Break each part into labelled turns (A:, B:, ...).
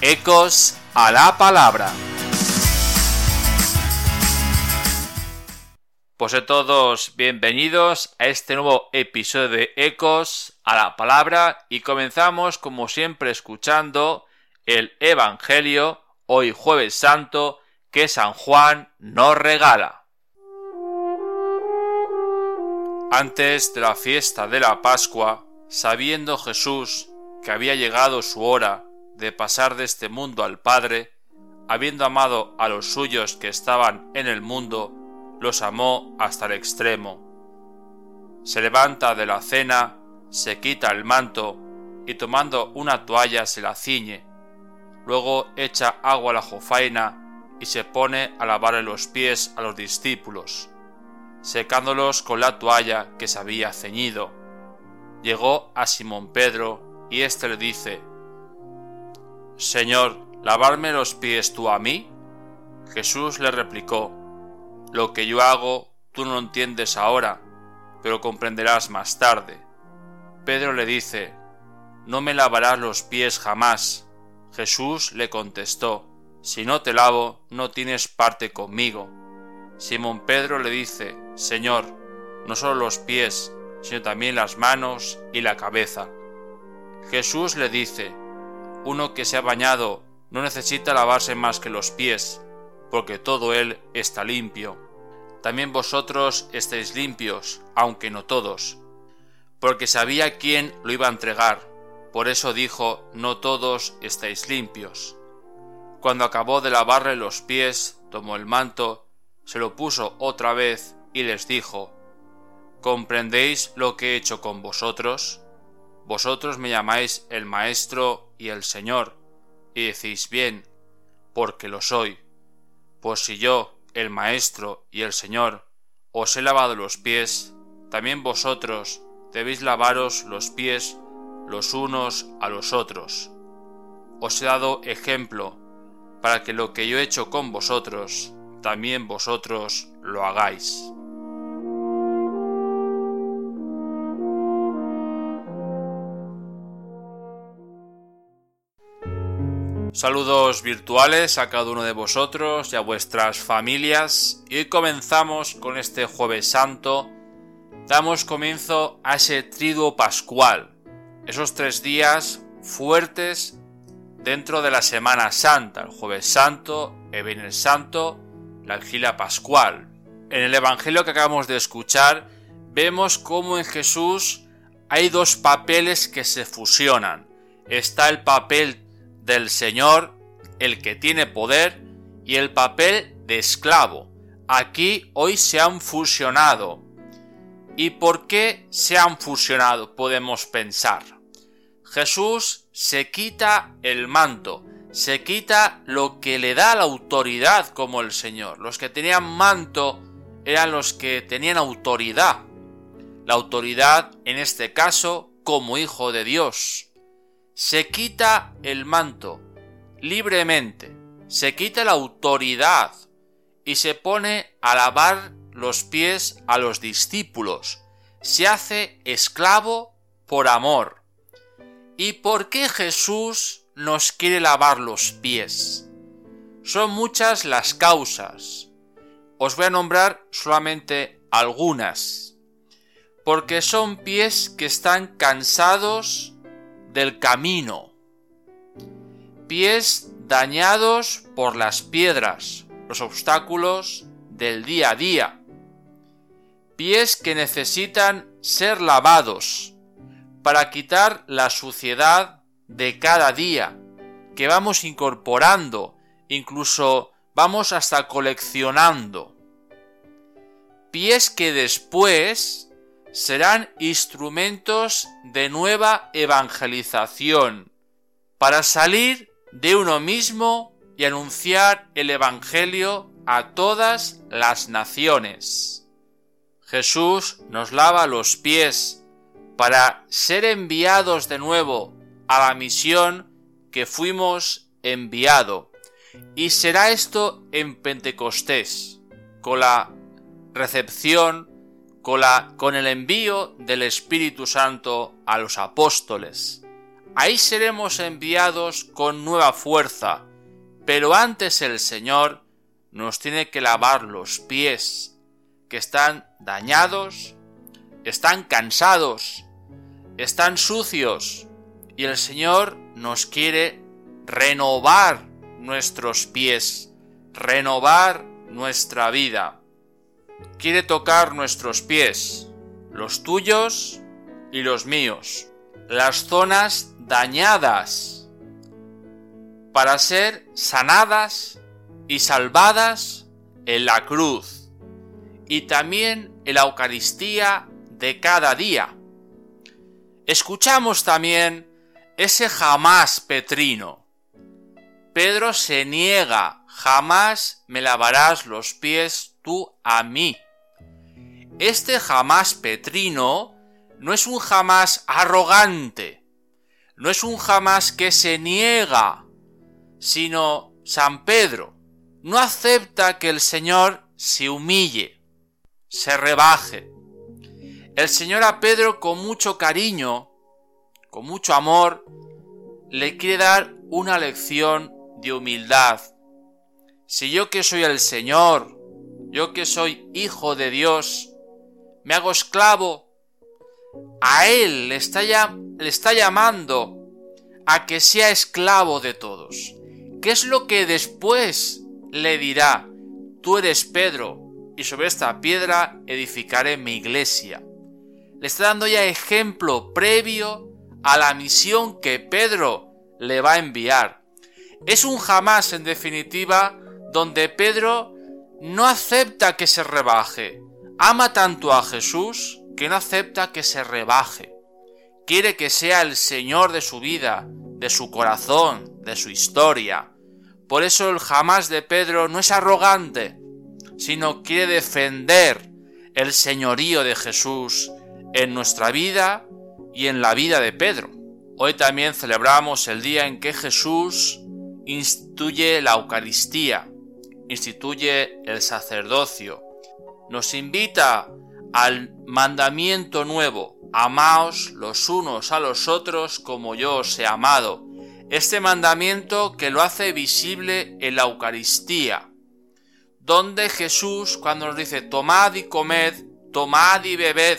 A: Ecos a la Palabra. Pues a todos bienvenidos a este nuevo episodio de Ecos a la Palabra y comenzamos como siempre escuchando el Evangelio hoy jueves santo que San Juan nos regala. Antes de la fiesta de la Pascua, sabiendo Jesús que había llegado su hora de pasar de este mundo al Padre, habiendo amado a los suyos que estaban en el mundo, los amó hasta el extremo. Se levanta de la cena, se quita el manto y tomando una toalla se la ciñe. Luego echa agua a la jofaina y se pone a lavarle los pies a los discípulos, secándolos con la toalla que se había ceñido. Llegó a Simón Pedro y éste le dice, Señor, ¿lavarme los pies tú a mí? Jesús le replicó, lo que yo hago tú no entiendes ahora, pero comprenderás más tarde. Pedro le dice, No me lavarás los pies jamás. Jesús le contestó, Si no te lavo, no tienes parte conmigo. Simón Pedro le dice, Señor, no solo los pies, sino también las manos y la cabeza. Jesús le dice, Uno que se ha bañado no necesita lavarse más que los pies, porque todo él está limpio. También vosotros estáis limpios, aunque no todos. Porque sabía quién lo iba a entregar, por eso dijo, no todos estáis limpios. Cuando acabó de lavarle los pies, tomó el manto, se lo puso otra vez y les dijo, ¿comprendéis lo que he hecho con vosotros? Vosotros me llamáis el Maestro y el Señor, y decís bien, porque lo soy pues si yo, el Maestro y el Señor, os he lavado los pies, también vosotros debéis lavaros los pies los unos a los otros. Os he dado ejemplo, para que lo que yo he hecho con vosotros, también vosotros lo hagáis. Saludos virtuales a cada uno de vosotros y a vuestras familias. Y hoy comenzamos con este jueves santo. Damos comienzo a ese triduo pascual. Esos tres días fuertes dentro de la Semana Santa. El jueves santo, el viernes santo, la vigila pascual. En el Evangelio que acabamos de escuchar vemos cómo en Jesús hay dos papeles que se fusionan. Está el papel del Señor, el que tiene poder, y el papel de esclavo. Aquí hoy se han fusionado. ¿Y por qué se han fusionado? Podemos pensar. Jesús se quita el manto, se quita lo que le da la autoridad como el Señor. Los que tenían manto eran los que tenían autoridad. La autoridad, en este caso, como hijo de Dios se quita el manto libremente, se quita la autoridad y se pone a lavar los pies a los discípulos, se hace esclavo por amor. ¿Y por qué Jesús nos quiere lavar los pies? Son muchas las causas. Os voy a nombrar solamente algunas. Porque son pies que están cansados del camino, pies dañados por las piedras, los obstáculos del día a día, pies que necesitan ser lavados para quitar la suciedad de cada día que vamos incorporando, incluso vamos hasta coleccionando. Pies que después serán instrumentos de nueva evangelización para salir de uno mismo y anunciar el Evangelio a todas las naciones. Jesús nos lava los pies para ser enviados de nuevo a la misión que fuimos enviado. Y será esto en Pentecostés, con la recepción con, el envío del Espíritu Santo a los apóstoles, ahí seremos enviados con nueva fuerza, pero antes el Señor nos tiene que lavar los pies, que están dañados, están cansados, están sucios, y el Señor nos quiere renovar nuestros pies, renovar nuestra vida. Quiere tocar nuestros pies, los tuyos y los míos, las zonas dañadas, para ser sanadas y salvadas en la cruz y también en la Eucaristía de cada día. Escuchamos también ese jamás petrino. Pedro se niega, jamás me lavarás los pies a mí. Este jamás petrino no es un jamás arrogante, no es un jamás que se niega, sino San Pedro no acepta que el Señor se humille, se rebaje. El Señor a Pedro con mucho cariño, con mucho amor, le quiere dar una lección de humildad. Si yo que soy el Señor, yo que soy hijo de Dios, me hago esclavo, a Él le está, le está llamando a que sea esclavo de todos. ¿Qué es lo que después le dirá, tú eres Pedro, y sobre esta piedra edificaré mi iglesia? Le está dando ya ejemplo previo a la misión que Pedro le va a enviar. Es un jamás, en definitiva, donde Pedro no acepta que se rebaje. Ama tanto a Jesús que no acepta que se rebaje. Quiere que sea el Señor de su vida, de su corazón, de su historia. Por eso el jamás de Pedro no es arrogante, sino quiere defender el señorío de Jesús en nuestra vida y en la vida de Pedro. Hoy también celebramos el día en que Jesús instituye la Eucaristía, instituye el sacerdocio, nos invita al mandamiento nuevo, amaos los unos a los otros como yo os he amado. Este mandamiento que lo hace visible en la Eucaristía, donde Jesús cuando nos dice tomad y comed, tomad y bebed,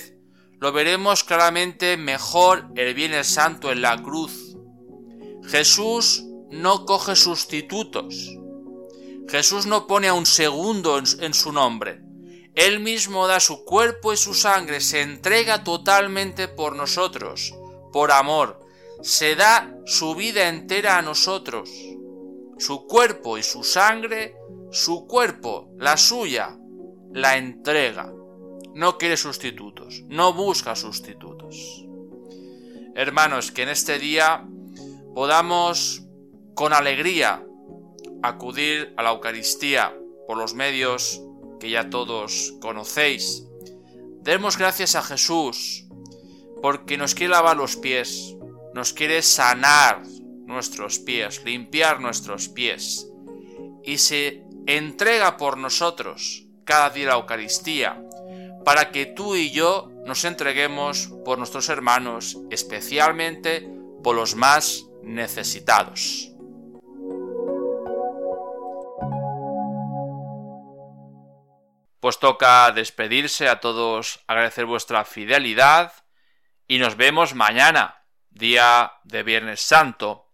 A: lo veremos claramente mejor el Viernes Santo en la cruz. Jesús no coge sustitutos. Jesús no pone a un segundo en, su nombre. Él mismo da su cuerpo y su sangre, se entrega totalmente por nosotros, por amor, se da su vida entera a nosotros. Su cuerpo y su sangre, su cuerpo, la suya, la entrega. No quiere sustitutos, no busca sustitutos. Hermanos, que en este día podamos con alegría acudir a la Eucaristía por los medios que ya todos conocéis. Demos gracias a Jesús porque nos quiere lavar los pies, nos quiere sanar nuestros pies, limpiar nuestros pies y se entrega por nosotros cada día la Eucaristía para que tú y yo nos entreguemos por nuestros hermanos, especialmente por los más necesitados. Pues toca despedirse a todos, agradecer vuestra fidelidad y nos vemos mañana, día de Viernes Santo.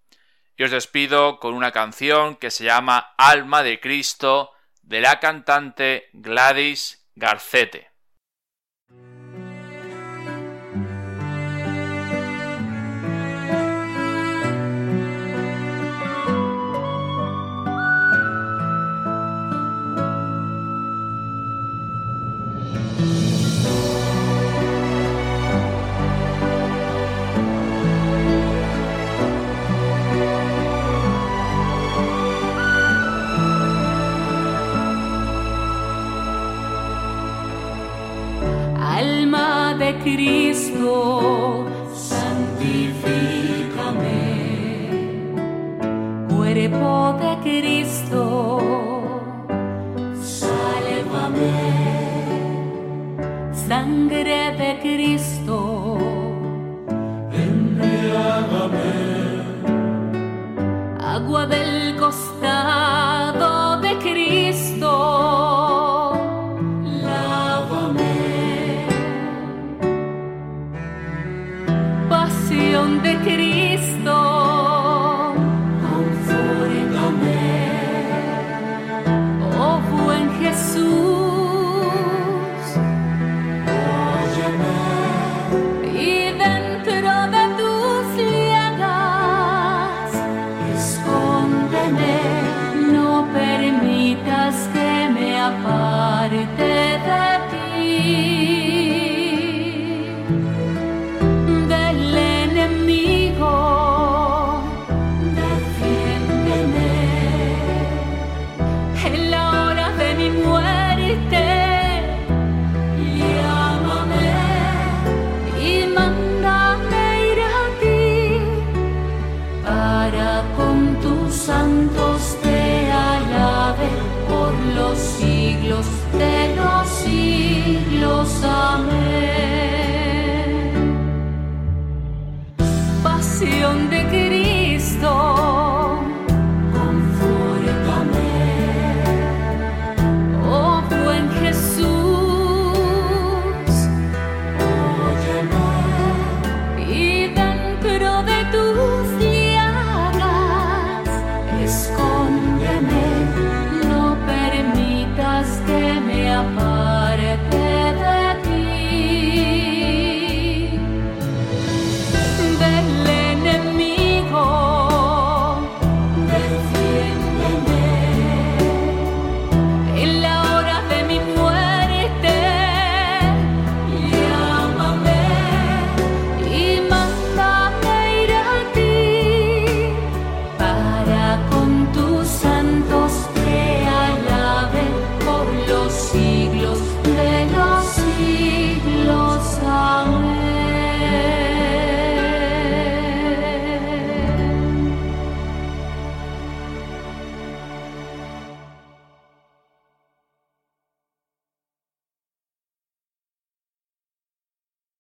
A: Y os despido con una canción que se llama Alma de Cristo de la cantante Gladys Garcete.
B: Cuerpo de Cristo, sálvame. Sangre